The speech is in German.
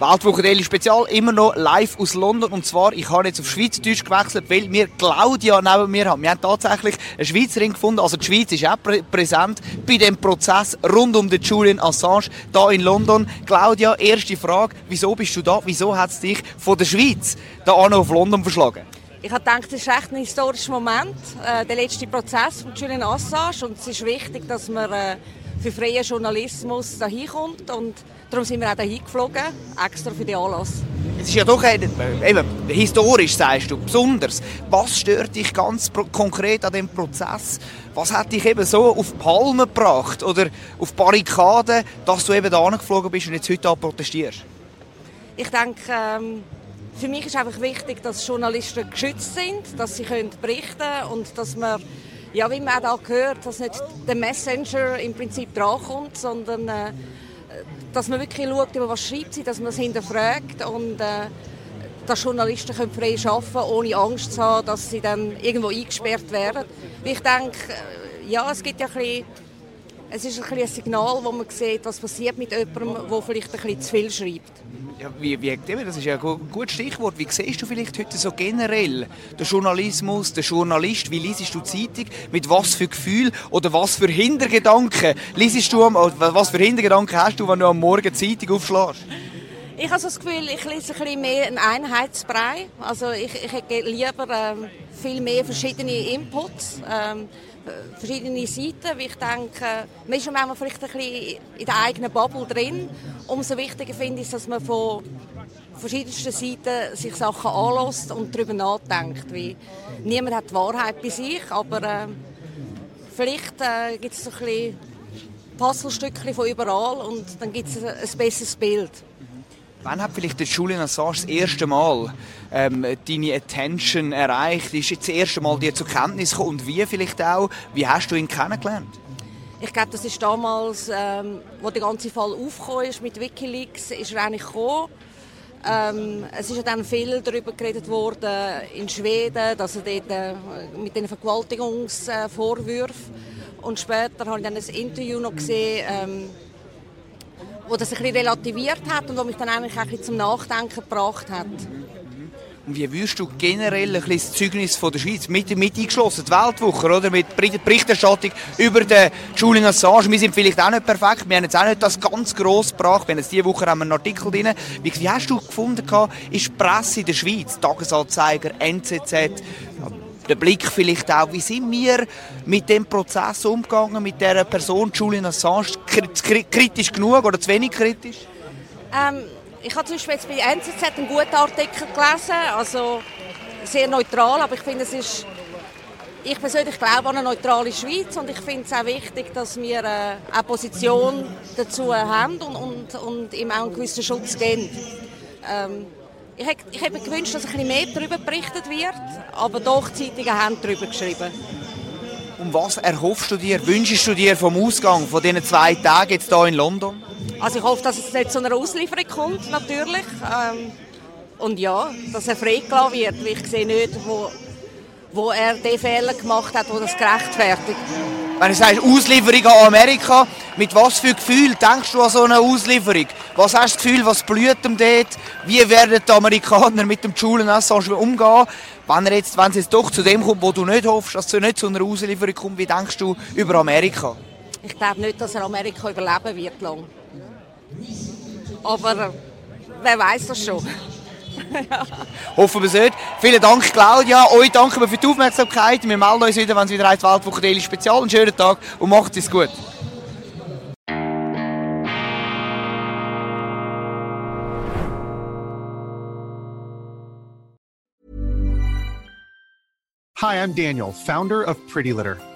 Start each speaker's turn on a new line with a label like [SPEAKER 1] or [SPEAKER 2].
[SPEAKER 1] Weltwoche Spezial, immer noch live aus London. Und zwar, ich habe jetzt auf Schweizerdeutsch gewechselt, weil wir Claudia neben mir haben. Wir haben tatsächlich eine Schweizerin gefunden. Also die Schweiz ist auch prä präsent bei dem Prozess rund um den Julian Assange da in London. Claudia, erste Frage. Wieso bist du da? Wieso hat es dich von der Schweiz da auf London verschlagen?
[SPEAKER 2] Ich habe gedacht, es ist echt ein historischer Moment, äh, der letzte Prozess von Julian Assange. Und es ist wichtig, dass man äh, für freien Journalismus dahin kommt. Und Darum sind wir auch hier geflogen, extra für den Anlass.
[SPEAKER 1] Es ist ja doch eben, historisch, sagst du, besonders. Was stört dich ganz konkret an dem Prozess? Was hat dich eben so auf Palmen gebracht oder auf Barrikaden, dass du eben da geflogen bist und jetzt heute protestierst?
[SPEAKER 2] Ich denke, ähm, für mich ist einfach wichtig, dass Journalisten geschützt sind, dass sie können berichten können und dass man, ja, wie man auch gehört, dass nicht der Messenger im Prinzip drankommt, sondern äh, dass man wirklich schaut, über was schreibt sie, dass man es hinterfragt und äh, dass Journalisten können frei arbeiten können, ohne Angst zu haben, dass sie dann irgendwo eingesperrt werden. Ich denke, äh, ja, es gibt ja ein bisschen, es ist ein, ein Signal, wo man sieht, was passiert mit jemandem, der vielleicht ein bisschen zu viel schreibt.
[SPEAKER 1] Ja, wie, wie, das ist ja ein gutes Stichwort. Wie siehst du vielleicht heute so generell den Journalismus, den Journalist? Wie liest du Zeitung? Mit was für Gefühl oder was für Hintergedanken liest du, was für Hintergedanken hast du, wenn du am Morgen Zeitung aufschlägst?
[SPEAKER 2] Ich habe das Gefühl, ich lese ein bisschen mehr einen Einheitsbrei. Also ich, ich hätte lieber ähm, viel mehr verschiedene Inputs. Ähm, verschiedene Seiten, weil ich denke, man ist manchmal vielleicht ein bisschen in der eigenen Bubble drin. Umso wichtiger finde ich, dass man von verschiedensten Seiten sich Sachen anlässt und darüber nachdenkt. Weil niemand hat die Wahrheit bei sich, aber äh, vielleicht äh, gibt es so ein bisschen Puzzlestückchen von überall und dann gibt es ein besseres Bild.
[SPEAKER 1] Wann hat vielleicht der Julian Assange das erste Mal ähm, deine Attention erreicht? Ist jetzt das erste Mal dir zur Kenntnis gekommen? Und wie vielleicht auch? Wie hast du ihn kennengelernt?
[SPEAKER 2] Ich glaube, das ist damals, ähm, wo der ganze Fall aufgekommen ist mit WikiLeaks, ist er eigentlich gekommen. Ähm, es ist dann viel darüber geredet worden in Schweden, dass er dort äh, mit den Vergewaltigungsvorwürfen und später habe ich dann ein Interview noch gesehen, ähm, wo das ein bisschen relativiert hat und wo mich dann eigentlich auch ein bisschen zum Nachdenken gebracht hat.
[SPEAKER 1] Und wie würdest du generell ein das Zeugnis von der Schweiz mit, mit eingeschlossen, die Weltwoche, oder? Mit Berichterstattung über den Julian Assange. Wir sind vielleicht auch nicht perfekt, wir haben jetzt auch nicht das ganz gross gebracht. Wir haben jetzt diese Woche einen Artikel drin. Wie, wie hast du gefunden, ist die Presse in der Schweiz, Tagesanzeiger, NZZ, der Blick vielleicht auch, wie sind wir mit dem Prozess umgegangen, mit der Person Julian Assange, kritisch genug oder zu wenig kritisch?
[SPEAKER 2] Ähm, ich habe zum Beispiel jetzt bei NZZ einen guten Artikel gelesen, also sehr neutral, aber ich finde es ist ich persönlich glaube an eine neutrale Schweiz und ich finde es auch wichtig, dass wir äh, eine Position dazu haben und, und, und ihm auch einen gewissen Schutz geben. Ähm, ich hätte, ich hätte mir gewünscht, dass ein bisschen mehr darüber berichtet wird, aber doch die Zeitungen haben darüber geschrieben.
[SPEAKER 1] Und was erhoffst du dir, wünschst du dir vom Ausgang von diesen zwei Tagen jetzt hier in London?
[SPEAKER 2] Also ich hoffe, dass es nicht zu einer Auslieferung kommt, natürlich. Ähm, und ja, dass er freigelassen wird, weil ich sehe nicht, wo, wo er den Fehler gemacht hat, der das gerechtfertigt.
[SPEAKER 1] Wenn du sagst, Auslieferung an Amerika, mit was für Gefühl denkst du an so eine Auslieferung? Was hast du das Gefühl, was blüht ihm dort? Wie werden die Amerikaner mit dem Julian Assange umgehen? Wenn, er jetzt, wenn es jetzt doch zu dem kommt, wo du nicht hoffst, dass es nicht zu einer Auslieferung kommt, wie denkst du über Amerika?
[SPEAKER 2] Ich glaube nicht, dass er Amerika überleben wird lang. Aber wer weiß das schon.
[SPEAKER 1] Hoffen wir es nicht. Vielen Dank, Claudia. Euch danken wir für die Aufmerksamkeit. Wir melden uns wieder, wenn es wieder heißt Weltwoche Spezial. Einen schönen Tag und macht es gut.
[SPEAKER 3] Hi, I'm Daniel, founder of Pretty Litter.